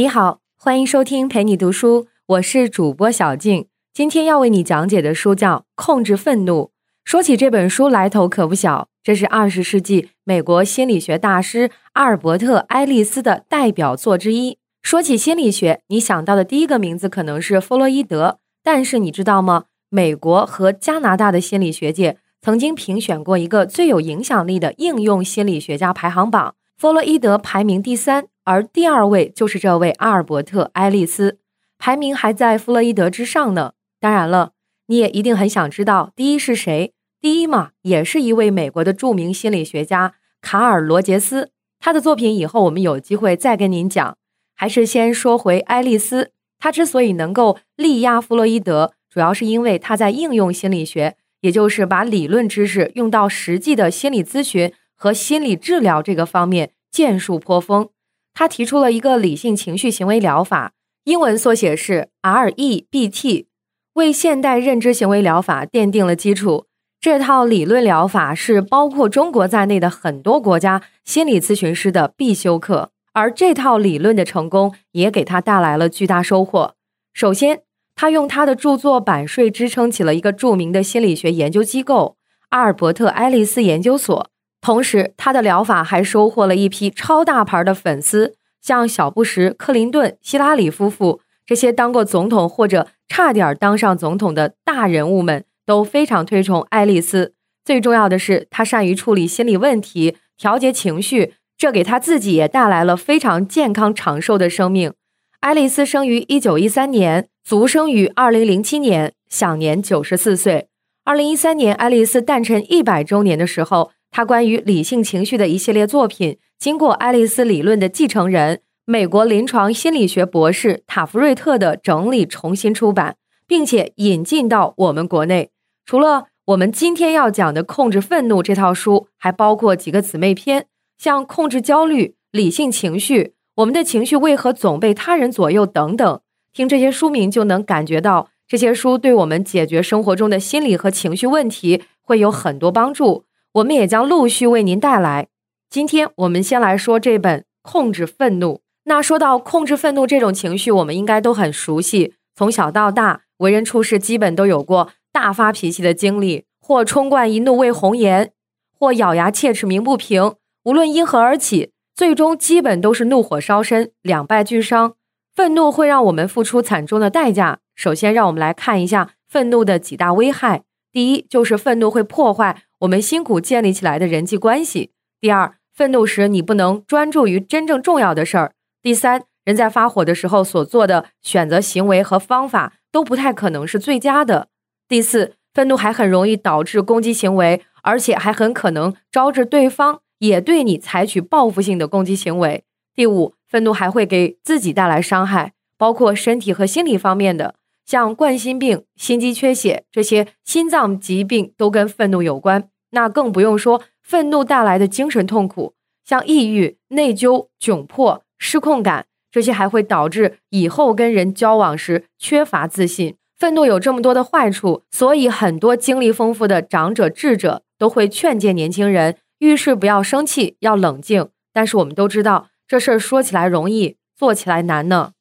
你好，欢迎收听陪你读书，我是主播小静。今天要为你讲解的书叫《控制愤怒》。说起这本书，来头可不小，这是二十世纪美国心理学大师阿尔伯特·爱丽丝的代表作之一。说起心理学，你想到的第一个名字可能是弗洛伊德，但是你知道吗？美国和加拿大的心理学界曾经评选过一个最有影响力的应用心理学家排行榜，弗洛伊德排名第三。而第二位就是这位阿尔伯特·爱丽丝，排名还在弗洛伊德之上呢。当然了，你也一定很想知道第一是谁。第一嘛，也是一位美国的著名心理学家卡尔·罗杰斯。他的作品以后我们有机会再跟您讲。还是先说回爱丽丝，他之所以能够力压弗洛伊德，主要是因为他在应用心理学，也就是把理论知识用到实际的心理咨询和心理治疗这个方面，建树颇丰。他提出了一个理性情绪行为疗法，英文缩写是 REBT，为现代认知行为疗法奠定了基础。这套理论疗法是包括中国在内的很多国家心理咨询师的必修课，而这套理论的成功也给他带来了巨大收获。首先，他用他的著作版税支撑起了一个著名的心理学研究机构——阿尔伯特·爱丽丝研究所。同时，他的疗法还收获了一批超大牌的粉丝，像小布什、克林顿、希拉里夫妇这些当过总统或者差点当上总统的大人物们都非常推崇爱丽丝。最重要的是，他善于处理心理问题、调节情绪，这给他自己也带来了非常健康长寿的生命。爱丽丝生于一九一三年，卒生于二零零七年，享年九十四岁。二零一三年，爱丽丝诞辰一百周年的时候。他关于理性情绪的一系列作品，经过爱丽丝理论的继承人、美国临床心理学博士塔弗瑞特的整理，重新出版，并且引进到我们国内。除了我们今天要讲的《控制愤怒》这套书，还包括几个姊妹篇，像《控制焦虑》《理性情绪》《我们的情绪为何总被他人左右》等等。听这些书名就能感觉到，这些书对我们解决生活中的心理和情绪问题会有很多帮助。我们也将陆续为您带来。今天我们先来说这本《控制愤怒》。那说到控制愤怒这种情绪，我们应该都很熟悉。从小到大，为人处事基本都有过大发脾气的经历，或冲冠一怒为红颜，或咬牙切齿鸣不平。无论因何而起，最终基本都是怒火烧身，两败俱伤。愤怒会让我们付出惨重的代价。首先，让我们来看一下愤怒的几大危害。第一，就是愤怒会破坏。我们辛苦建立起来的人际关系。第二，愤怒时你不能专注于真正重要的事儿。第三，人在发火的时候所做的选择行为和方法都不太可能是最佳的。第四，愤怒还很容易导致攻击行为，而且还很可能招致对方也对你采取报复性的攻击行为。第五，愤怒还会给自己带来伤害，包括身体和心理方面的。像冠心病、心肌缺血这些心脏疾病都跟愤怒有关，那更不用说愤怒带来的精神痛苦，像抑郁、内疚、窘迫、失控感，这些还会导致以后跟人交往时缺乏自信。愤怒有这么多的坏处，所以很多经历丰富的长者、智者都会劝诫年轻人遇事不要生气，要冷静。但是我们都知道，这事儿说起来容易，做起来难呢。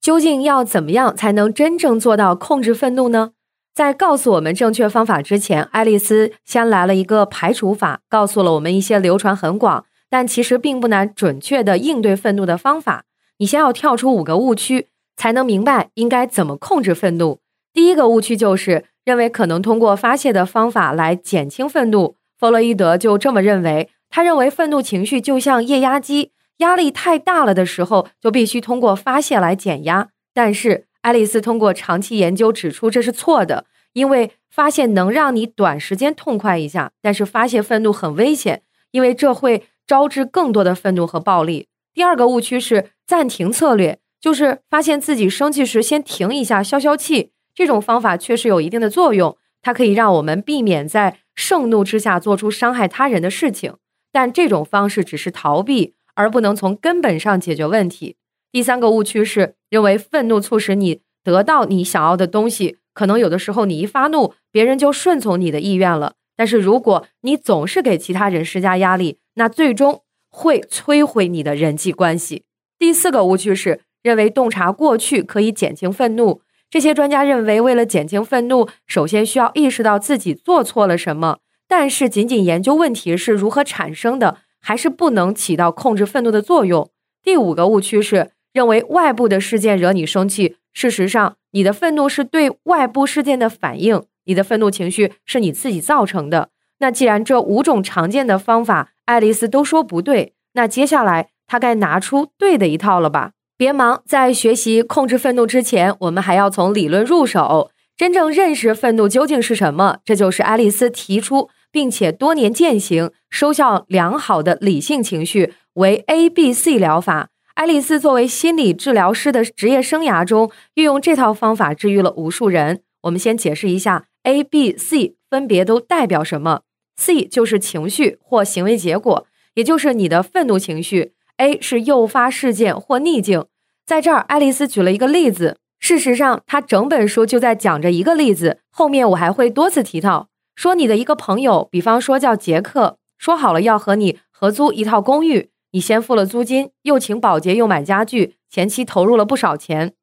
究竟要怎么样才能真正做到控制愤怒呢？在告诉我们正确方法之前，爱丽丝先来了一个排除法，告诉了我们一些流传很广，但其实并不难准确的应对愤怒的方法。你先要跳出五个误区，才能明白应该怎么控制愤怒。第一个误区就是认为可能通过发泄的方法来减轻愤怒。弗洛伊德就这么认为，他认为愤怒情绪就像液压机。压力太大了的时候，就必须通过发泄来减压。但是爱丽丝通过长期研究指出，这是错的，因为发泄能让你短时间痛快一下，但是发泄愤怒很危险，因为这会招致更多的愤怒和暴力。第二个误区是暂停策略，就是发现自己生气时先停一下，消消气。这种方法确实有一定的作用，它可以让我们避免在盛怒之下做出伤害他人的事情，但这种方式只是逃避。而不能从根本上解决问题。第三个误区是认为愤怒促使你得到你想要的东西，可能有的时候你一发怒，别人就顺从你的意愿了。但是如果你总是给其他人施加压力，那最终会摧毁你的人际关系。第四个误区是认为洞察过去可以减轻愤怒。这些专家认为，为了减轻愤怒，首先需要意识到自己做错了什么。但是，仅仅研究问题是如何产生的，还是不能起到控制愤怒的作用。第五个误区是认为外部的事件惹你生气。事实上，你的愤怒是对外部事件的反应，你的愤怒情绪是你自己造成的。那既然这五种常见的方法，爱丽丝都说不对，那接下来她该拿出对的一套了吧？别忙，在学习控制愤怒之前，我们还要从理论入手，真正认识愤怒究竟是什么。这就是爱丽丝提出并且多年践行、收效良好的理性情绪为 A B C 疗法。爱丽丝作为心理治疗师的职业生涯中，运用这套方法治愈了无数人。我们先解释一下 A B C 分别都代表什么。C 就是情绪或行为结果，也就是你的愤怒情绪。A 是诱发事件或逆境。在这儿，爱丽丝举了一个例子。事实上，她整本书就在讲着一个例子。后面我还会多次提到，说你的一个朋友，比方说叫杰克，说好了要和你合租一套公寓，你先付了租金，又请保洁，又买家具，前期投入了不少钱。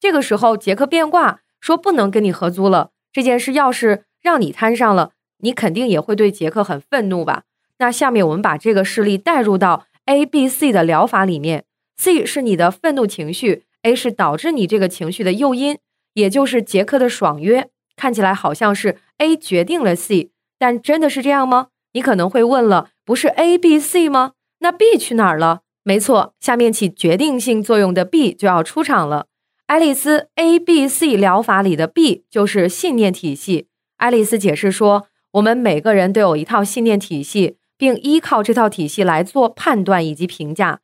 这个时候，杰克变卦，说不能跟你合租了。这件事要是让你摊上了，你肯定也会对杰克很愤怒吧？那下面我们把这个事例带入到 A、B、C 的疗法里面。C 是你的愤怒情绪，A 是导致你这个情绪的诱因，也就是杰克的爽约。看起来好像是 A 决定了 C，但真的是这样吗？你可能会问了，不是 A、B、C 吗？那 B 去哪儿了？没错，下面起决定性作用的 B 就要出场了。爱丽丝 A、B、C 疗法里的 B 就是信念体系。爱丽丝解释说，我们每个人都有一套信念体系，并依靠这套体系来做判断以及评价。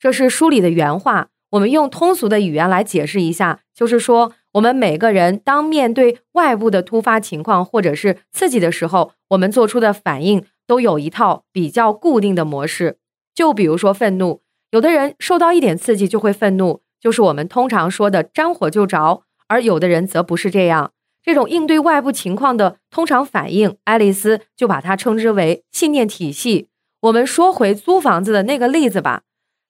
这是书里的原话，我们用通俗的语言来解释一下，就是说，我们每个人当面对外部的突发情况或者是刺激的时候，我们做出的反应都有一套比较固定的模式。就比如说愤怒，有的人受到一点刺激就会愤怒，就是我们通常说的沾火就着；而有的人则不是这样。这种应对外部情况的通常反应，爱丽丝就把它称之为信念体系。我们说回租房子的那个例子吧。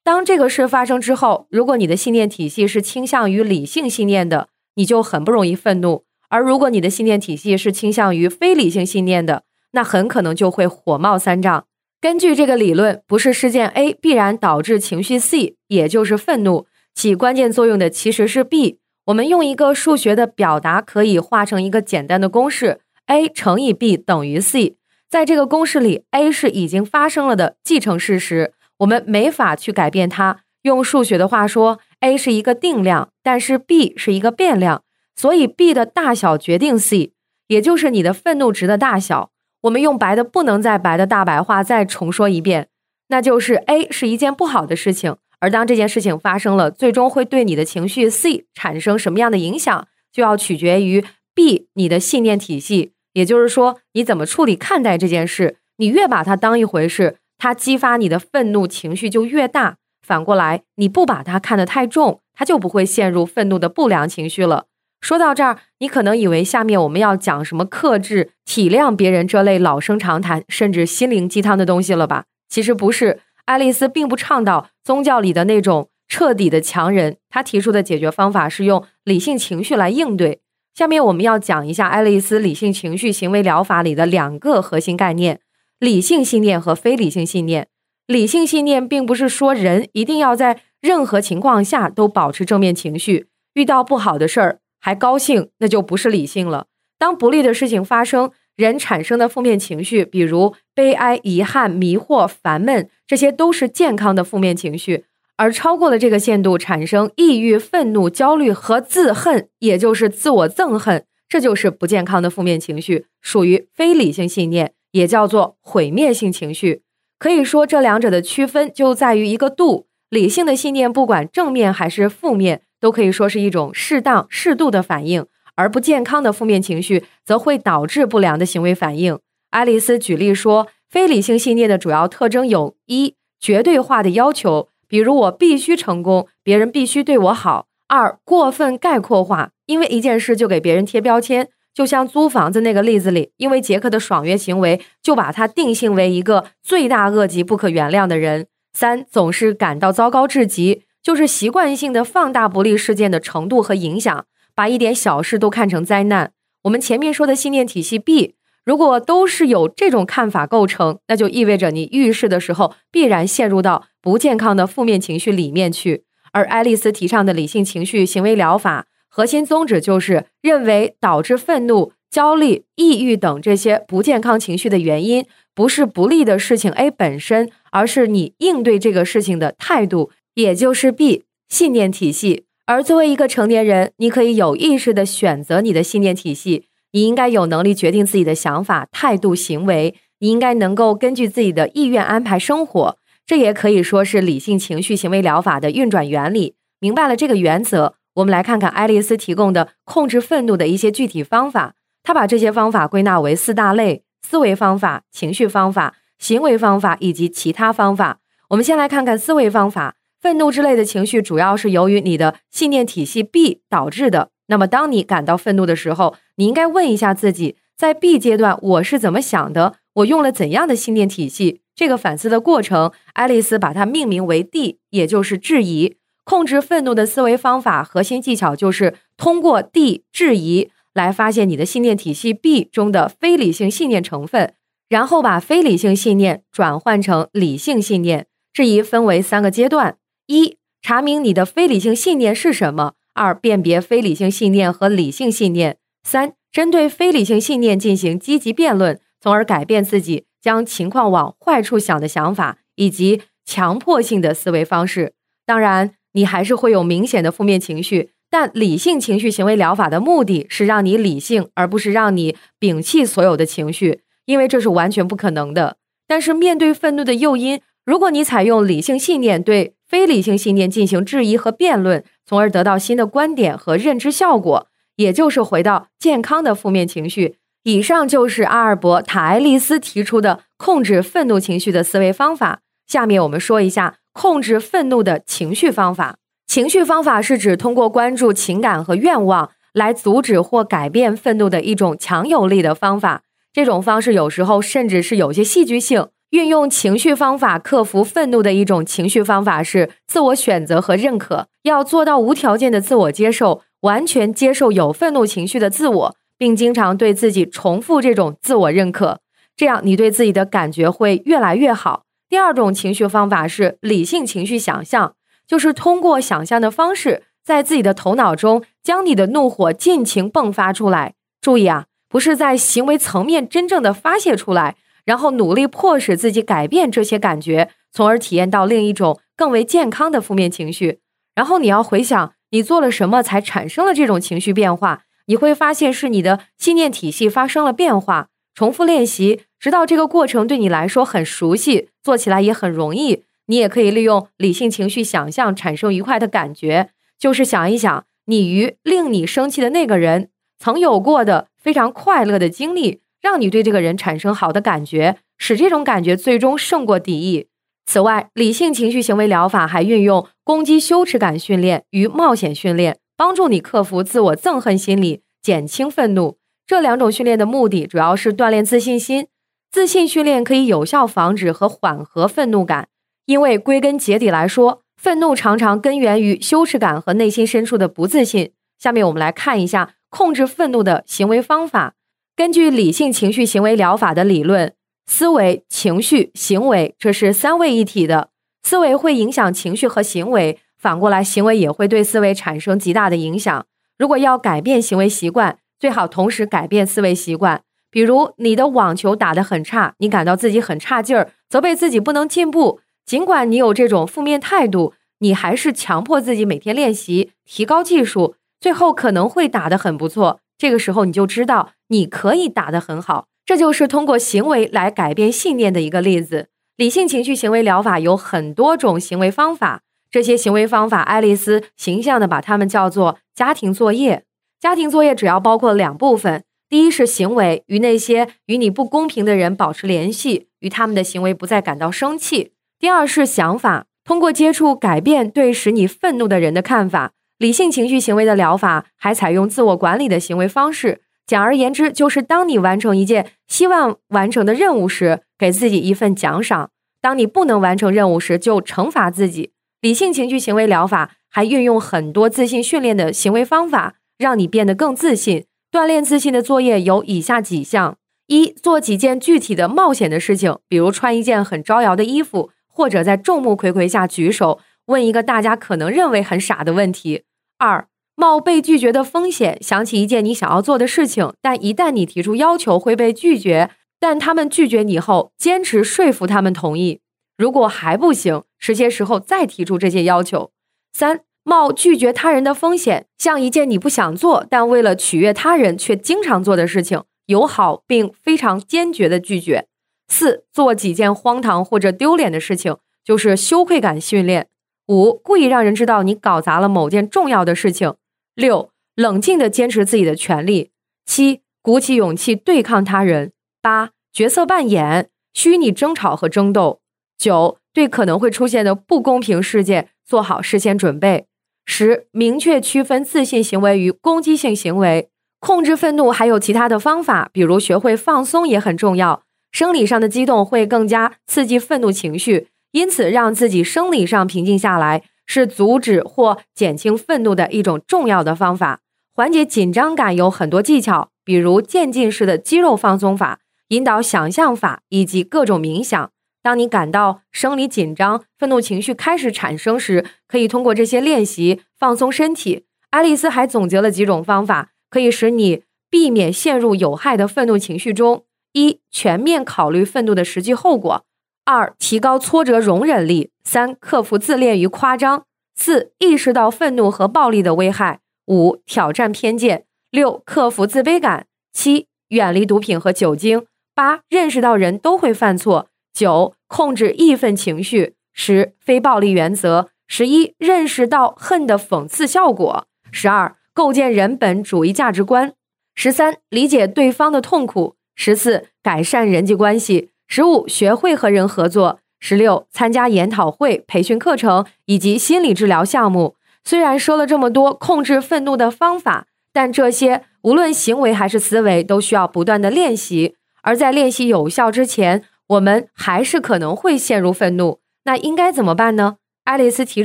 当这个事发生之后，如果你的信念体系是倾向于理性信念的，你就很不容易愤怒；而如果你的信念体系是倾向于非理性信念的，那很可能就会火冒三丈。根据这个理论，不是事件 A 必然导致情绪 C，也就是愤怒，起关键作用的其实是 B。我们用一个数学的表达可以化成一个简单的公式：A 乘以 B 等于 C。在这个公式里，A 是已经发生了的既成事实。我们没法去改变它。用数学的话说，a 是一个定量，但是 b 是一个变量，所以 b 的大小决定 c，也就是你的愤怒值的大小。我们用白的不能再白的大白话再重说一遍，那就是 a 是一件不好的事情，而当这件事情发生了，最终会对你的情绪 c 产生什么样的影响，就要取决于 b 你的信念体系，也就是说你怎么处理看待这件事。你越把它当一回事。它激发你的愤怒情绪就越大，反过来，你不把它看得太重，它就不会陷入愤怒的不良情绪了。说到这儿，你可能以为下面我们要讲什么克制、体谅别人这类老生常谈，甚至心灵鸡汤的东西了吧？其实不是，爱丽丝并不倡导宗教里的那种彻底的强人，她提出的解决方法是用理性情绪来应对。下面我们要讲一下爱丽丝理性情绪行为疗法里的两个核心概念。理性信念和非理性信念。理性信念并不是说人一定要在任何情况下都保持正面情绪，遇到不好的事儿还高兴，那就不是理性了。当不利的事情发生，人产生的负面情绪，比如悲哀、遗憾、迷惑、烦闷，这些都是健康的负面情绪。而超过了这个限度，产生抑郁、愤怒、焦虑和自恨，也就是自我憎恨，这就是不健康的负面情绪，属于非理性信念。也叫做毁灭性情绪，可以说这两者的区分就在于一个度。理性的信念，不管正面还是负面，都可以说是一种适当、适度的反应；而不健康的负面情绪，则会导致不良的行为反应。爱丽丝举例说，非理性信念的主要特征有一绝对化的要求，比如我必须成功，别人必须对我好；二过分概括化，因为一件事就给别人贴标签。就像租房子那个例子里，因为杰克的爽约行为，就把他定性为一个罪大恶极、不可原谅的人。三总是感到糟糕至极，就是习惯性的放大不利事件的程度和影响，把一点小事都看成灾难。我们前面说的信念体系 B，如果都是有这种看法构成，那就意味着你遇事的时候必然陷入到不健康的负面情绪里面去。而爱丽丝提倡的理性情绪行为疗法核心宗旨就是认为导致愤怒、焦虑、抑郁等这些不健康情绪的原因，不是不利的事情 A 本身，而是你应对这个事情的态度。也就是 B 信念体系，而作为一个成年人，你可以有意识的选择你的信念体系。你应该有能力决定自己的想法、态度、行为。你应该能够根据自己的意愿安排生活。这也可以说是理性情绪行为疗法的运转原理。明白了这个原则，我们来看看爱丽丝提供的控制愤怒的一些具体方法。她把这些方法归纳为四大类：思维方法、情绪方法、行为方法以及其他方法。我们先来看看思维方法。愤怒之类的情绪主要是由于你的信念体系 B 导致的。那么，当你感到愤怒的时候，你应该问一下自己，在 B 阶段我是怎么想的？我用了怎样的信念体系？这个反思的过程，爱丽丝把它命名为 D，也就是质疑。控制愤怒的思维方法核心技巧就是通过 D 质疑来发现你的信念体系 B 中的非理性信念成分，然后把非理性信念转换成理性信念。质疑分为三个阶段。一、查明你的非理性信念是什么；二、辨别非理性信念和理性信念；三、针对非理性信念进行积极辩论，从而改变自己将情况往坏处想的想法以及强迫性的思维方式。当然，你还是会有明显的负面情绪，但理性情绪行为疗法的目的是让你理性，而不是让你摒弃所有的情绪，因为这是完全不可能的。但是，面对愤怒的诱因，如果你采用理性信念对非理性信念进行质疑和辩论，从而得到新的观点和认知效果，也就是回到健康的负面情绪。以上就是阿尔伯塔·爱丽丝提出的控制愤怒情绪的思维方法。下面我们说一下控制愤怒的情绪方法。情绪方法是指通过关注情感和愿望来阻止或改变愤怒的一种强有力的方法。这种方式有时候甚至是有些戏剧性。运用情绪方法克服愤怒的一种情绪方法是自我选择和认可。要做到无条件的自我接受，完全接受有愤怒情绪的自我，并经常对自己重复这种自我认可，这样你对自己的感觉会越来越好。第二种情绪方法是理性情绪想象，就是通过想象的方式，在自己的头脑中将你的怒火尽情迸发出来。注意啊，不是在行为层面真正的发泄出来。然后努力迫使自己改变这些感觉，从而体验到另一种更为健康的负面情绪。然后你要回想你做了什么才产生了这种情绪变化，你会发现是你的信念体系发生了变化。重复练习，直到这个过程对你来说很熟悉，做起来也很容易。你也可以利用理性情绪想象产生愉快的感觉，就是想一想你与令你生气的那个人曾有过的非常快乐的经历。让你对这个人产生好的感觉，使这种感觉最终胜过敌意。此外，理性情绪行为疗法还运用攻击羞耻感训练与冒险训练，帮助你克服自我憎恨心理，减轻愤怒。这两种训练的目的主要是锻炼自信心。自信训练可以有效防止和缓和愤怒感，因为归根结底来说，愤怒常常根源于羞耻感和内心深处的不自信。下面我们来看一下控制愤怒的行为方法。根据理性情绪行为疗法的理论，思维、情绪、行为这是三位一体的。思维会影响情绪和行为，反过来，行为也会对思维产生极大的影响。如果要改变行为习惯，最好同时改变思维习惯。比如，你的网球打得很差，你感到自己很差劲儿，责备自己不能进步。尽管你有这种负面态度，你还是强迫自己每天练习，提高技术，最后可能会打得很不错。这个时候你就知道你可以打得很好，这就是通过行为来改变信念的一个例子。理性情绪行为疗法有很多种行为方法，这些行为方法，爱丽丝形象的把它们叫做家庭作业。家庭作业主要包括两部分：第一是行为，与那些与你不公平的人保持联系，与他们的行为不再感到生气；第二是想法，通过接触改变对使你愤怒的人的看法。理性情绪行为的疗法还采用自我管理的行为方式。简而言之，就是当你完成一件希望完成的任务时，给自己一份奖赏；当你不能完成任务时，就惩罚自己。理性情绪行为疗法还运用很多自信训练的行为方法，让你变得更自信。锻炼自信的作业有以下几项：一、做几件具体的冒险的事情，比如穿一件很招摇的衣服，或者在众目睽睽下举手问一个大家可能认为很傻的问题；二、冒被拒绝的风险，想起一件你想要做的事情，但一旦你提出要求会被拒绝，但他们拒绝你后，坚持说服他们同意。如果还不行，时些时候再提出这些要求。三。冒拒绝他人的风险，像一件你不想做，但为了取悦他人却经常做的事情，友好并非常坚决的拒绝。四，做几件荒唐或者丢脸的事情，就是羞愧感训练。五，故意让人知道你搞砸了某件重要的事情。六，冷静的坚持自己的权利。七，鼓起勇气对抗他人。八，角色扮演，虚拟争吵和争斗。九，对可能会出现的不公平事件做好事先准备。十、明确区分自信行为与攻击性行为。控制愤怒还有其他的方法，比如学会放松也很重要。生理上的激动会更加刺激愤怒情绪，因此让自己生理上平静下来是阻止或减轻愤怒的一种重要的方法。缓解紧张感有很多技巧，比如渐进式的肌肉放松法、引导想象法以及各种冥想。当你感到生理紧张、愤怒情绪开始产生时，可以通过这些练习放松身体。爱丽丝还总结了几种方法，可以使你避免陷入有害的愤怒情绪中：一、全面考虑愤怒的实际后果；二、提高挫折容忍力；三、克服自恋与夸张；四、意识到愤怒和暴力的危害；五、挑战偏见；六、克服自卑感；七、远离毒品和酒精；八、认识到人都会犯错；九。控制义愤情绪，十非暴力原则，十一认识到恨的讽刺效果，十二构建人本主义价值观，十三理解对方的痛苦，十四改善人际关系，十五学会和人合作，十六参加研讨会、培训课程以及心理治疗项目。虽然说了这么多控制愤怒的方法，但这些无论行为还是思维都需要不断的练习，而在练习有效之前。我们还是可能会陷入愤怒，那应该怎么办呢？爱丽丝提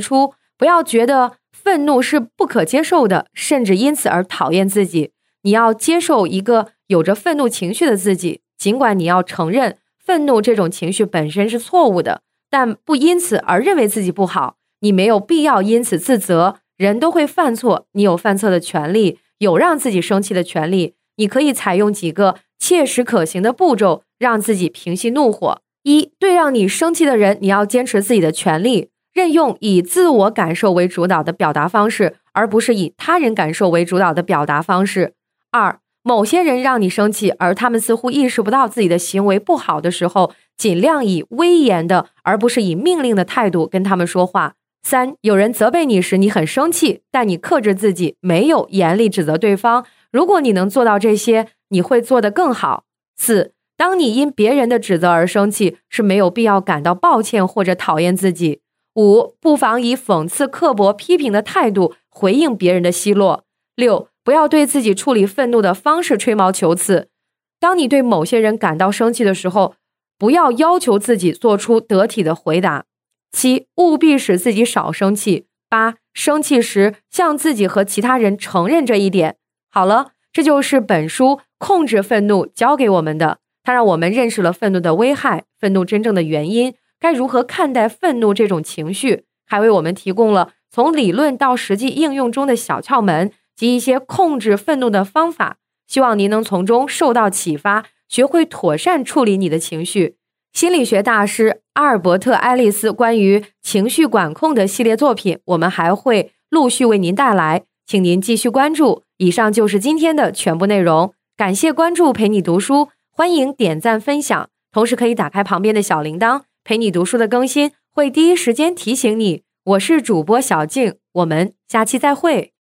出，不要觉得愤怒是不可接受的，甚至因此而讨厌自己。你要接受一个有着愤怒情绪的自己，尽管你要承认愤怒这种情绪本身是错误的，但不因此而认为自己不好。你没有必要因此自责。人都会犯错，你有犯错的权利，有让自己生气的权利。你可以采用几个切实可行的步骤。让自己平息怒火。一对让你生气的人，你要坚持自己的权利，任用以自我感受为主导的表达方式，而不是以他人感受为主导的表达方式。二，某些人让你生气，而他们似乎意识不到自己的行为不好的时候，尽量以威严的，而不是以命令的态度跟他们说话。三，有人责备你时，你很生气，但你克制自己，没有严厉指责对方。如果你能做到这些，你会做得更好。四。当你因别人的指责而生气，是没有必要感到抱歉或者讨厌自己。五，不妨以讽刺、刻薄、批评的态度回应别人的奚落。六，不要对自己处理愤怒的方式吹毛求疵。当你对某些人感到生气的时候，不要要求自己做出得体的回答。七，务必使自己少生气。八，生气时向自己和其他人承认这一点。好了，这就是本书控制愤怒教给我们的。它让我们认识了愤怒的危害，愤怒真正的原因，该如何看待愤怒这种情绪，还为我们提供了从理论到实际应用中的小窍门及一些控制愤怒的方法。希望您能从中受到启发，学会妥善处理你的情绪。心理学大师阿尔伯特·爱丽丝关于情绪管控的系列作品，我们还会陆续为您带来，请您继续关注。以上就是今天的全部内容，感谢关注，陪你读书。欢迎点赞分享，同时可以打开旁边的小铃铛，陪你读书的更新会第一时间提醒你。我是主播小静，我们下期再会。